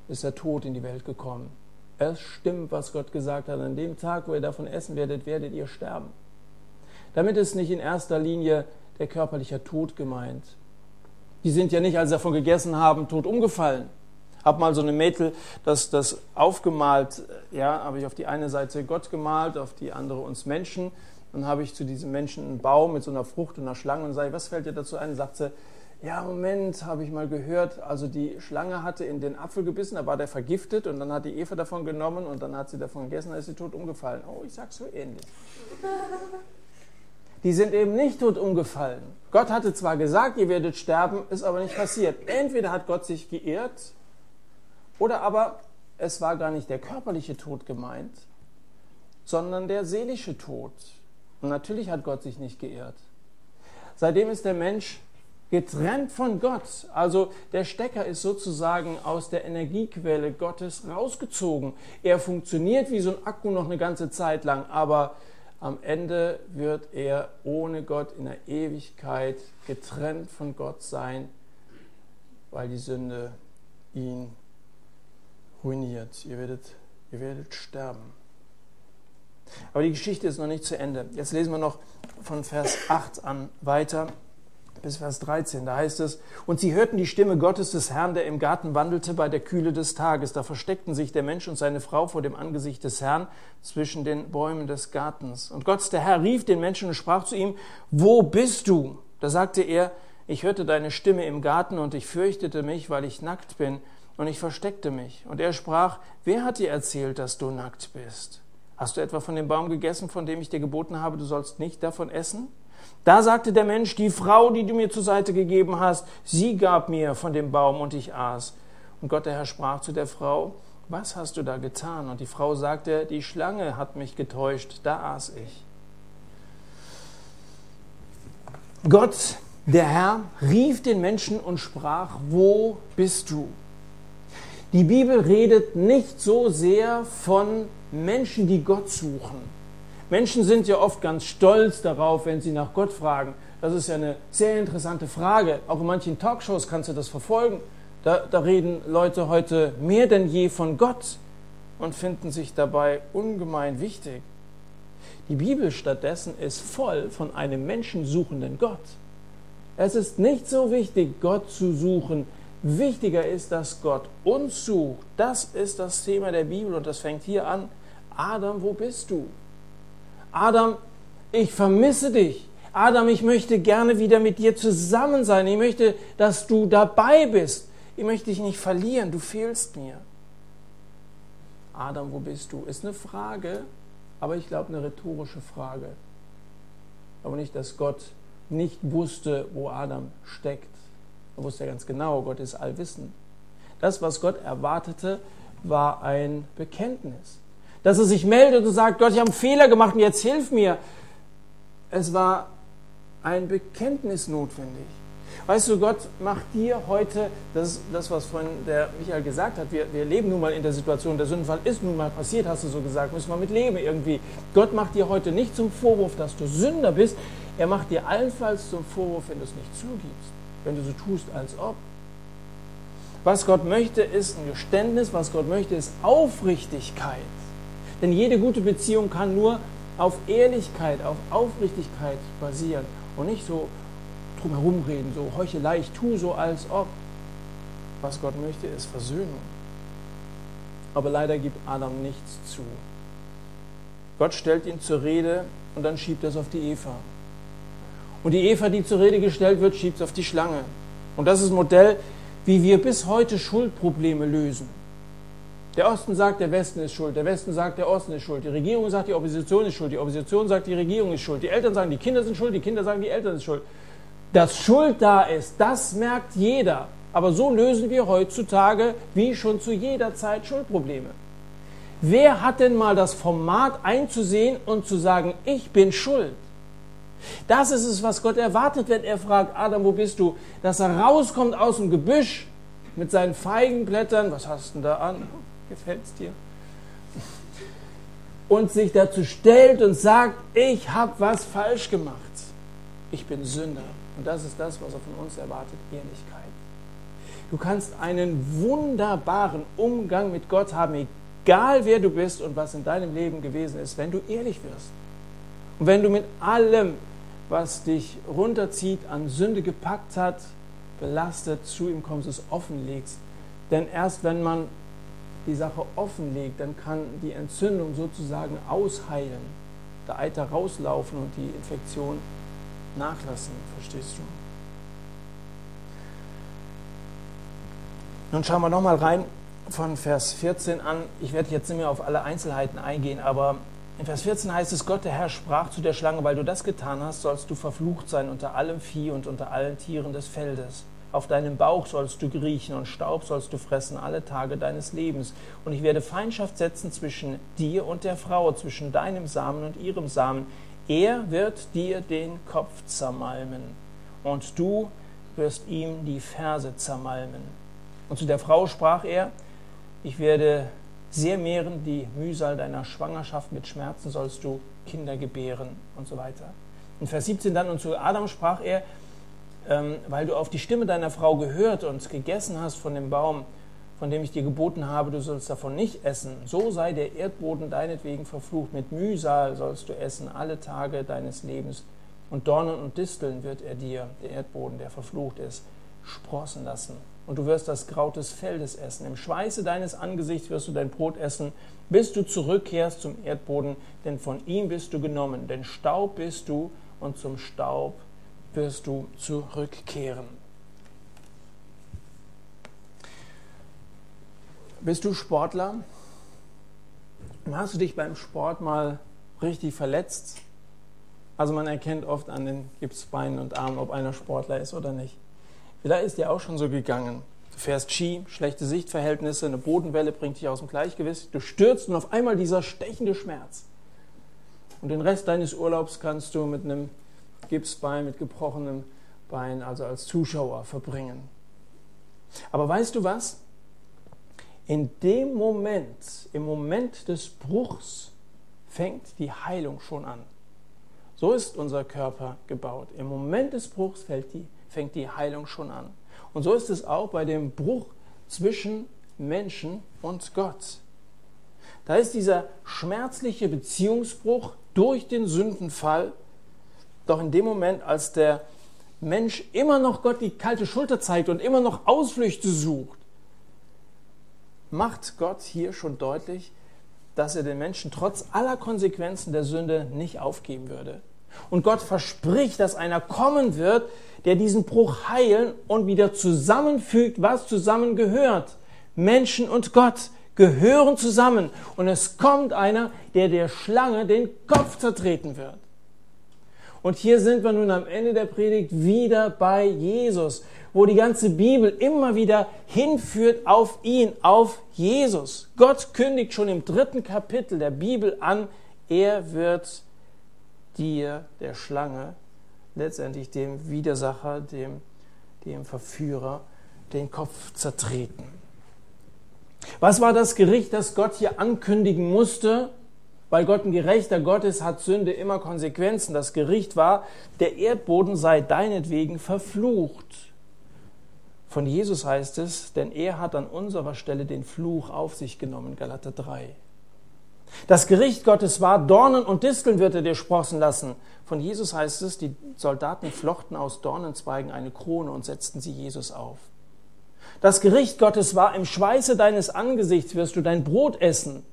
ist der Tod in die Welt gekommen. Es stimmt, was Gott gesagt hat. An dem Tag, wo ihr davon essen werdet, werdet ihr sterben. Damit ist nicht in erster Linie der körperliche Tod gemeint. Die sind ja nicht, als sie davon gegessen haben, tot umgefallen. Hab mal so eine Mädel das, das aufgemalt, ja, habe ich auf die eine Seite Gott gemalt, auf die andere uns Menschen. Dann habe ich zu diesem Menschen einen Baum mit so einer Frucht und einer Schlange und sage, was fällt dir dazu ein? Und sagt sie, ja, Moment, habe ich mal gehört, also die Schlange hatte in den Apfel gebissen, da war der vergiftet und dann hat die Eva davon genommen und dann hat sie davon gegessen, dann ist sie tot umgefallen. Oh, ich sag so ähnlich. Die sind eben nicht tot umgefallen. Gott hatte zwar gesagt, ihr werdet sterben, ist aber nicht passiert. Entweder hat Gott sich geirrt oder aber es war gar nicht der körperliche Tod gemeint, sondern der seelische Tod. Und natürlich hat Gott sich nicht geirrt. Seitdem ist der Mensch getrennt von Gott. Also der Stecker ist sozusagen aus der Energiequelle Gottes rausgezogen. Er funktioniert wie so ein Akku noch eine ganze Zeit lang, aber am Ende wird er ohne Gott in der Ewigkeit getrennt von Gott sein, weil die Sünde ihn ruiniert. Ihr werdet, ihr werdet sterben. Aber die Geschichte ist noch nicht zu Ende. Jetzt lesen wir noch von Vers 8 an weiter bis Vers 13. Da heißt es, und sie hörten die Stimme Gottes des Herrn, der im Garten wandelte bei der Kühle des Tages. Da versteckten sich der Mensch und seine Frau vor dem Angesicht des Herrn zwischen den Bäumen des Gartens. Und Gott, der Herr, rief den Menschen und sprach zu ihm, wo bist du? Da sagte er, ich hörte deine Stimme im Garten und ich fürchtete mich, weil ich nackt bin und ich versteckte mich. Und er sprach, wer hat dir erzählt, dass du nackt bist? Hast du etwa von dem Baum gegessen, von dem ich dir geboten habe, du sollst nicht davon essen? Da sagte der Mensch, die Frau, die du mir zur Seite gegeben hast, sie gab mir von dem Baum und ich aß. Und Gott der Herr sprach zu der Frau, was hast du da getan? Und die Frau sagte, die Schlange hat mich getäuscht, da aß ich. Gott, der Herr, rief den Menschen und sprach, wo bist du? Die Bibel redet nicht so sehr von Menschen, die Gott suchen. Menschen sind ja oft ganz stolz darauf, wenn sie nach Gott fragen. Das ist ja eine sehr interessante Frage. Auch in manchen Talkshows kannst du das verfolgen. Da, da reden Leute heute mehr denn je von Gott und finden sich dabei ungemein wichtig. Die Bibel stattdessen ist voll von einem menschensuchenden Gott. Es ist nicht so wichtig, Gott zu suchen. Wichtiger ist, dass Gott uns sucht. Das ist das Thema der Bibel und das fängt hier an. Adam, wo bist du? Adam, ich vermisse dich. Adam, ich möchte gerne wieder mit dir zusammen sein. Ich möchte, dass du dabei bist. Ich möchte dich nicht verlieren. Du fehlst mir. Adam, wo bist du? Ist eine Frage, aber ich glaube eine rhetorische Frage. Aber nicht, dass Gott nicht wusste, wo Adam steckt. Er wusste ja ganz genau, Gott ist allwissend. Das, was Gott erwartete, war ein Bekenntnis. Dass er sich meldet und sagt, Gott, ich habe einen Fehler gemacht und jetzt hilf mir. Es war ein Bekenntnis notwendig. Weißt du, Gott macht dir heute, das ist das, was vorhin der Michael gesagt hat, wir, wir leben nun mal in der Situation, der Sündenfall ist nun mal passiert, hast du so gesagt, müssen wir mit leben irgendwie. Gott macht dir heute nicht zum Vorwurf, dass du Sünder bist, er macht dir allenfalls zum Vorwurf, wenn du es nicht zugibst, wenn du so tust, als ob. Was Gott möchte, ist ein Geständnis, was Gott möchte, ist Aufrichtigkeit. Denn jede gute Beziehung kann nur auf Ehrlichkeit, auf Aufrichtigkeit basieren und nicht so drumherum reden, so Heuchelei, ich tue so als ob. Was Gott möchte, ist Versöhnung. Aber leider gibt Adam nichts zu. Gott stellt ihn zur Rede und dann schiebt er es auf die Eva. Und die Eva, die zur Rede gestellt wird, schiebt es auf die Schlange. Und das ist ein Modell, wie wir bis heute Schuldprobleme lösen. Der Osten sagt, der Westen ist schuld, der Westen sagt, der Osten ist schuld, die Regierung sagt, die Opposition ist schuld, die Opposition sagt, die Regierung ist schuld, die Eltern sagen, die Kinder sind schuld, die Kinder sagen, die Eltern sind schuld. Dass Schuld da ist, das merkt jeder. Aber so lösen wir heutzutage wie schon zu jeder Zeit Schuldprobleme. Wer hat denn mal das Format einzusehen und zu sagen, ich bin schuld? Das ist es, was Gott erwartet, wenn er fragt, Adam, wo bist du? Dass er rauskommt aus dem Gebüsch mit seinen Feigenblättern. Was hast du denn da an? Gefällt es dir? Und sich dazu stellt und sagt, ich habe was falsch gemacht. Ich bin Sünder. Und das ist das, was er von uns erwartet, Ehrlichkeit. Du kannst einen wunderbaren Umgang mit Gott haben, egal wer du bist und was in deinem Leben gewesen ist, wenn du ehrlich wirst. Und wenn du mit allem, was dich runterzieht, an Sünde gepackt hat, belastet, zu ihm kommst, es offenlegst. Denn erst wenn man die Sache offenlegt, dann kann die Entzündung sozusagen ausheilen, der Eiter rauslaufen und die Infektion nachlassen. Verstehst du? Nun schauen wir nochmal rein von Vers 14 an. Ich werde jetzt nicht mehr auf alle Einzelheiten eingehen, aber in Vers 14 heißt es, Gott der Herr sprach zu der Schlange, weil du das getan hast, sollst du verflucht sein unter allem Vieh und unter allen Tieren des Feldes. Auf deinem Bauch sollst du kriechen und Staub sollst du fressen alle Tage deines Lebens. Und ich werde Feindschaft setzen zwischen dir und der Frau, zwischen deinem Samen und ihrem Samen. Er wird dir den Kopf zermalmen und du wirst ihm die Ferse zermalmen. Und zu der Frau sprach er, ich werde sehr mehren die Mühsal deiner Schwangerschaft, mit Schmerzen sollst du Kinder gebären und so weiter. In Vers 17 dann, und zu Adam sprach er, ähm, weil du auf die Stimme deiner Frau gehört und gegessen hast von dem Baum, von dem ich dir geboten habe, du sollst davon nicht essen, so sei der Erdboden deinetwegen verflucht. Mit Mühsal sollst du essen alle Tage deines Lebens. Und Dornen und Disteln wird er dir, der Erdboden, der verflucht ist, sprossen lassen. Und du wirst das Kraut des Feldes essen. Im Schweiße deines Angesichts wirst du dein Brot essen, bis du zurückkehrst zum Erdboden, denn von ihm bist du genommen. Denn Staub bist du und zum Staub wirst du zurückkehren. Bist du Sportler? Hast du dich beim Sport mal richtig verletzt? Also man erkennt oft an den Gipsbeinen und Armen, ob einer Sportler ist oder nicht. Vielleicht ist dir auch schon so gegangen. Du fährst Ski, schlechte Sichtverhältnisse, eine Bodenwelle bringt dich aus dem Gleichgewicht. Du stürzt und auf einmal dieser stechende Schmerz. Und den Rest deines Urlaubs kannst du mit einem Gipsbein, mit gebrochenem Bein, also als Zuschauer verbringen. Aber weißt du was? In dem Moment, im Moment des Bruchs, fängt die Heilung schon an. So ist unser Körper gebaut. Im Moment des Bruchs die, fängt die Heilung schon an. Und so ist es auch bei dem Bruch zwischen Menschen und Gott. Da ist dieser schmerzliche Beziehungsbruch durch den Sündenfall, doch in dem Moment, als der Mensch immer noch Gott die kalte Schulter zeigt und immer noch Ausflüchte sucht, macht Gott hier schon deutlich, dass er den Menschen trotz aller Konsequenzen der Sünde nicht aufgeben würde. Und Gott verspricht, dass einer kommen wird, der diesen Bruch heilen und wieder zusammenfügt, was zusammengehört. Menschen und Gott gehören zusammen. Und es kommt einer, der der Schlange den Kopf zertreten wird. Und hier sind wir nun am Ende der Predigt wieder bei Jesus, wo die ganze Bibel immer wieder hinführt auf ihn, auf Jesus. Gott kündigt schon im dritten Kapitel der Bibel an, er wird dir, der Schlange, letztendlich dem Widersacher, dem, dem Verführer, den Kopf zertreten. Was war das Gericht, das Gott hier ankündigen musste? Weil Gott ein gerechter Gott ist, hat Sünde immer Konsequenzen. Das Gericht war, der Erdboden sei deinetwegen verflucht. Von Jesus heißt es, denn er hat an unserer Stelle den Fluch auf sich genommen, Galater 3. Das Gericht Gottes war, Dornen und Disteln wird er dir sprossen lassen. Von Jesus heißt es, die Soldaten flochten aus Dornenzweigen eine Krone und setzten sie Jesus auf. Das Gericht Gottes war, im Schweiße deines Angesichts wirst du dein Brot essen.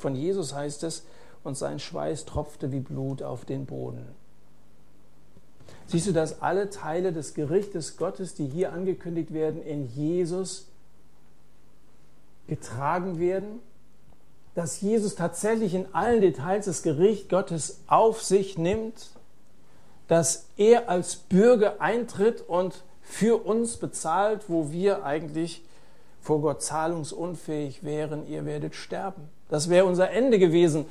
Von Jesus heißt es, und sein Schweiß tropfte wie Blut auf den Boden. Siehst du, dass alle Teile des Gerichtes Gottes, die hier angekündigt werden, in Jesus getragen werden? Dass Jesus tatsächlich in allen Details das Gericht Gottes auf sich nimmt? Dass er als Bürger eintritt und für uns bezahlt, wo wir eigentlich vor Gott zahlungsunfähig wären, ihr werdet sterben. Das wäre unser Ende gewesen.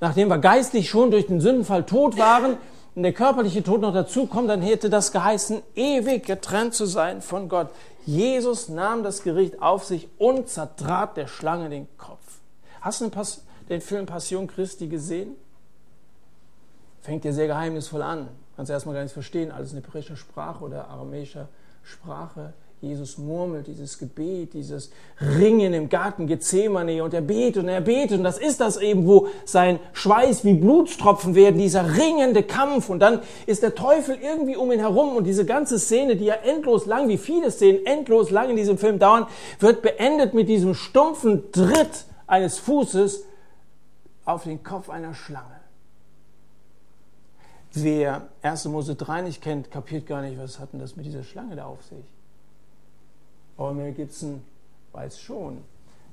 Nachdem wir geistlich schon durch den Sündenfall tot waren und der körperliche Tod noch dazu kommt, dann hätte das geheißen, ewig getrennt zu sein von Gott. Jesus nahm das Gericht auf sich und zertrat der Schlange den Kopf. Hast du den Film Passion Christi gesehen? Fängt ja sehr geheimnisvoll an. Kannst erstmal gar nicht verstehen, alles in hebräischer Sprache oder aramäischer Sprache. Jesus murmelt dieses Gebet, dieses Ringen im Garten Gethsemane und er betet und er betet und das ist das eben, wo sein Schweiß wie Blutstropfen werden, dieser ringende Kampf und dann ist der Teufel irgendwie um ihn herum und diese ganze Szene, die ja endlos lang, wie viele Szenen endlos lang in diesem Film dauern, wird beendet mit diesem stumpfen Tritt eines Fußes auf den Kopf einer Schlange. Wer 1. Mose 3 nicht kennt, kapiert gar nicht, was hat denn das mit dieser Schlange da auf sich. Aber Mel Gibson weiß schon,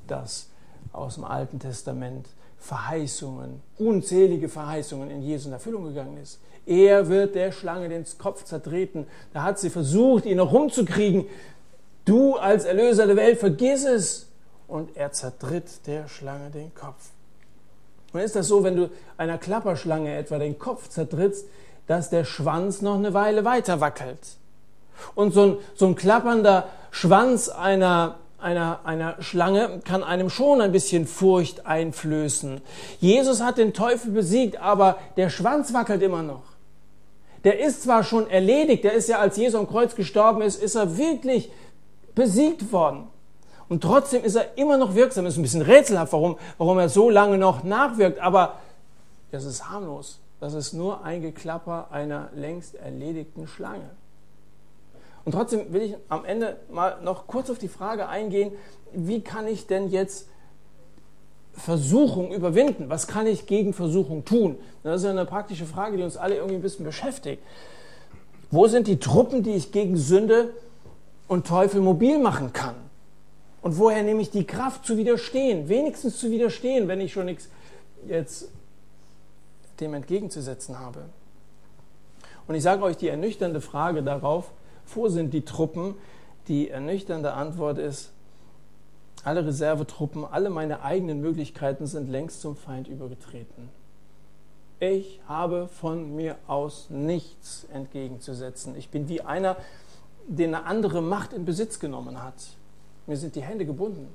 dass aus dem Alten Testament Verheißungen, unzählige Verheißungen in Jesu in Erfüllung gegangen ist. Er wird der Schlange den Kopf zertreten. Da hat sie versucht, ihn noch rumzukriegen. Du als Erlöser der Welt, vergiss es. Und er zertritt der Schlange den Kopf. Und ist das so, wenn du einer Klapperschlange etwa den Kopf zertrittst, dass der Schwanz noch eine Weile weiter wackelt? Und so ein, so ein klappernder Schwanz einer, einer, einer Schlange kann einem schon ein bisschen Furcht einflößen. Jesus hat den Teufel besiegt, aber der Schwanz wackelt immer noch. Der ist zwar schon erledigt, der ist ja, als Jesus am Kreuz gestorben ist, ist er wirklich besiegt worden. Und trotzdem ist er immer noch wirksam. Es ist ein bisschen rätselhaft, warum, warum er so lange noch nachwirkt. Aber das ist harmlos. Das ist nur ein Geklapper einer längst erledigten Schlange. Und trotzdem will ich am Ende mal noch kurz auf die Frage eingehen, wie kann ich denn jetzt Versuchung überwinden? Was kann ich gegen Versuchung tun? Das ist ja eine praktische Frage, die uns alle irgendwie ein bisschen beschäftigt. Wo sind die Truppen, die ich gegen Sünde und Teufel mobil machen kann? Und woher nehme ich die Kraft zu widerstehen? Wenigstens zu widerstehen, wenn ich schon nichts jetzt dem entgegenzusetzen habe. Und ich sage euch die ernüchternde Frage darauf, wo sind die Truppen? Die ernüchternde Antwort ist, alle Reservetruppen, alle meine eigenen Möglichkeiten sind längst zum Feind übergetreten. Ich habe von mir aus nichts entgegenzusetzen. Ich bin wie einer, den eine andere Macht in Besitz genommen hat. Mir sind die Hände gebunden.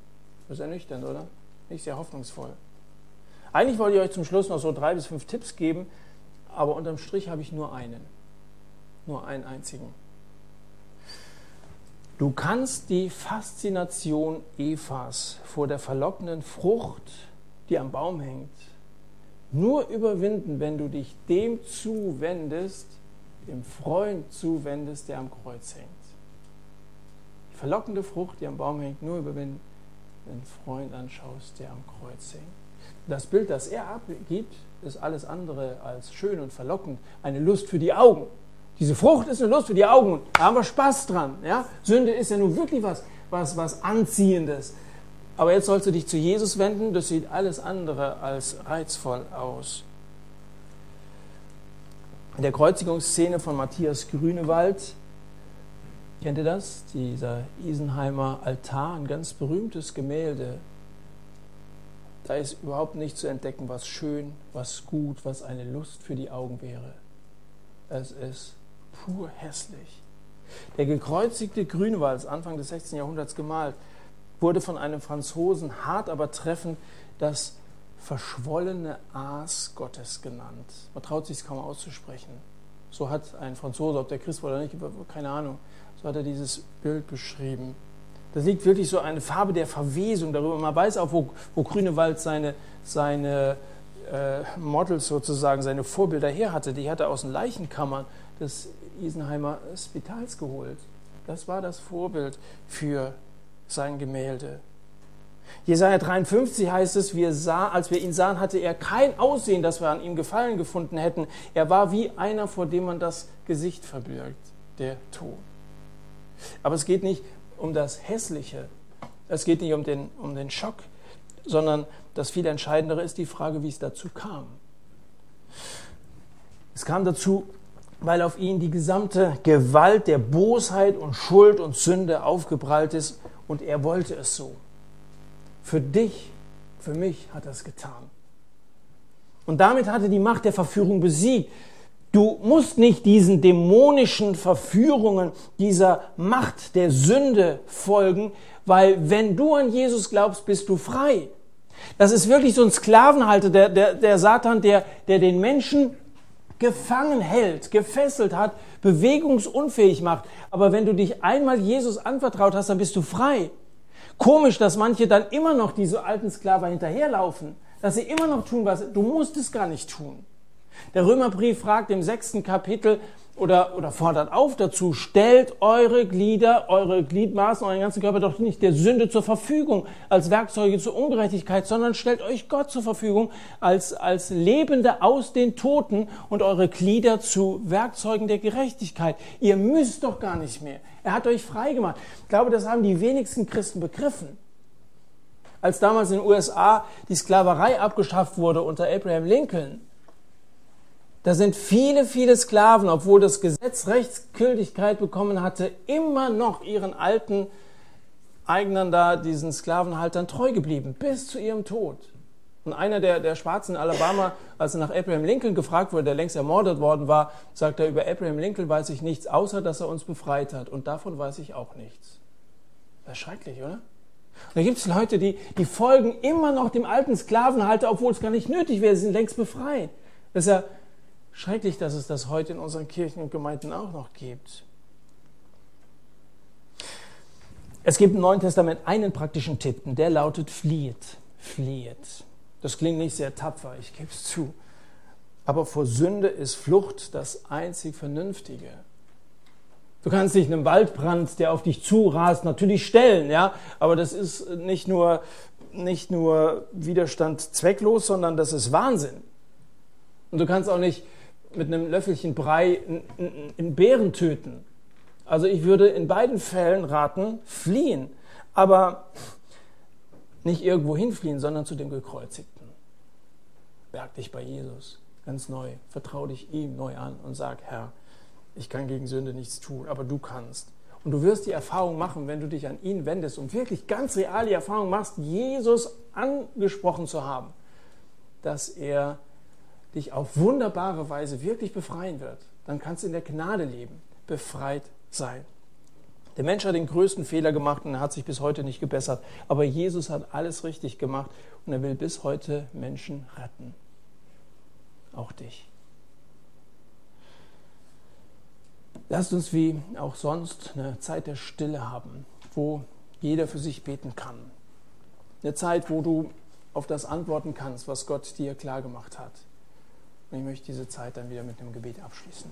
Das ist ernüchternd, oder? Nicht sehr hoffnungsvoll. Eigentlich wollte ich euch zum Schluss noch so drei bis fünf Tipps geben, aber unterm Strich habe ich nur einen. Nur einen einzigen. Du kannst die Faszination Evas vor der verlockenden Frucht, die am Baum hängt, nur überwinden, wenn du dich dem zuwendest, dem Freund zuwendest, der am Kreuz hängt. Die verlockende Frucht, die am Baum hängt, nur überwinden, wenn du einen Freund anschaust, der am Kreuz hängt. Das Bild, das er abgibt, ist alles andere als schön und verlockend. Eine Lust für die Augen. Diese Frucht ist eine Lust für die Augen. Da haben wir Spaß dran. Ja? Sünde ist ja nun wirklich was, was, was Anziehendes. Aber jetzt sollst du dich zu Jesus wenden. Das sieht alles andere als reizvoll aus. In der Kreuzigungsszene von Matthias Grünewald, kennt ihr das? Dieser Isenheimer Altar, ein ganz berühmtes Gemälde. Da ist überhaupt nicht zu entdecken, was schön, was gut, was eine Lust für die Augen wäre. Es ist pur hässlich. Der gekreuzigte Grünewald, Anfang des 16. Jahrhunderts gemalt, wurde von einem Franzosen hart aber treffend das verschwollene Aas Gottes genannt. Man traut sich es kaum auszusprechen. So hat ein Franzose, ob der Christ war oder nicht, keine Ahnung, so hat er dieses Bild beschrieben. Das liegt wirklich so eine Farbe der Verwesung darüber. Man weiß auch, wo, wo Grünewald seine, seine äh, Models sozusagen, seine Vorbilder her hatte. Die hat er aus den Leichenkammern des Isenheimer Spitals geholt. Das war das Vorbild für sein Gemälde. Jesaja 53 heißt es, wir sah, als wir ihn sahen, hatte er kein Aussehen, dass wir an ihm Gefallen gefunden hätten. Er war wie einer, vor dem man das Gesicht verbirgt, der Tod. Aber es geht nicht um das Hässliche, es geht nicht um den, um den Schock, sondern das viel Entscheidendere ist die Frage, wie es dazu kam. Es kam dazu, weil auf ihn die gesamte Gewalt der Bosheit und Schuld und Sünde aufgeprallt ist und er wollte es so. Für dich, für mich hat er es getan. Und damit hat er die Macht der Verführung besiegt. Du musst nicht diesen dämonischen Verführungen, dieser Macht der Sünde folgen, weil wenn du an Jesus glaubst, bist du frei. Das ist wirklich so ein Sklavenhalter, der, der, der Satan, der, der den Menschen gefangen hält, gefesselt hat, bewegungsunfähig macht. Aber wenn du dich einmal Jesus anvertraut hast, dann bist du frei. Komisch, dass manche dann immer noch diese alten Sklaven hinterherlaufen, dass sie immer noch tun, was du musst es gar nicht tun. Der Römerbrief fragt im sechsten Kapitel, oder, oder fordert auf dazu, stellt eure Glieder, eure Gliedmaßen, euren ganzen Körper doch nicht der Sünde zur Verfügung als Werkzeuge zur Ungerechtigkeit, sondern stellt euch Gott zur Verfügung als, als Lebende aus den Toten und eure Glieder zu Werkzeugen der Gerechtigkeit. Ihr müsst doch gar nicht mehr. Er hat euch frei gemacht. Ich glaube, das haben die wenigsten Christen begriffen. Als damals in den USA die Sklaverei abgeschafft wurde unter Abraham Lincoln, da sind viele, viele Sklaven, obwohl das Gesetz Rechtsgültigkeit bekommen hatte, immer noch ihren alten Eignern da, diesen Sklavenhaltern treu geblieben, bis zu ihrem Tod. Und einer der, der Schwarzen in Alabama, als er nach Abraham Lincoln gefragt wurde, der längst ermordet worden war, sagt er, über Abraham Lincoln weiß ich nichts, außer dass er uns befreit hat. Und davon weiß ich auch nichts. Das ist schrecklich, oder? Und da gibt es Leute, die, die folgen immer noch dem alten Sklavenhalter, obwohl es gar nicht nötig wäre, sie sind längst befreit. Das ist ja Schrecklich, dass es das heute in unseren Kirchen und Gemeinden auch noch gibt. Es gibt im Neuen Testament einen praktischen Tipp, und der lautet flieht, flieht. Das klingt nicht sehr tapfer, ich gebe es zu. Aber vor Sünde ist Flucht das einzig Vernünftige. Du kannst dich einem Waldbrand, der auf dich zurast, natürlich stellen, ja, aber das ist nicht nur, nicht nur Widerstand zwecklos, sondern das ist Wahnsinn. Und du kannst auch nicht mit einem Löffelchen Brei einen Bären töten. Also ich würde in beiden Fällen raten, fliehen. Aber nicht irgendwo hinfliehen, sondern zu dem Gekreuzigten. Berg dich bei Jesus ganz neu. Vertrau dich ihm neu an und sag, Herr, ich kann gegen Sünde nichts tun, aber du kannst. Und du wirst die Erfahrung machen, wenn du dich an ihn wendest und wirklich ganz real die Erfahrung machst, Jesus angesprochen zu haben, dass er dich auf wunderbare Weise wirklich befreien wird. Dann kannst du in der Gnade leben, befreit sein. Der Mensch hat den größten Fehler gemacht und er hat sich bis heute nicht gebessert. Aber Jesus hat alles richtig gemacht und er will bis heute Menschen retten. Auch dich. Lasst uns wie auch sonst eine Zeit der Stille haben, wo jeder für sich beten kann. Eine Zeit, wo du auf das antworten kannst, was Gott dir klar gemacht hat. Und ich möchte diese Zeit dann wieder mit einem Gebet abschließen.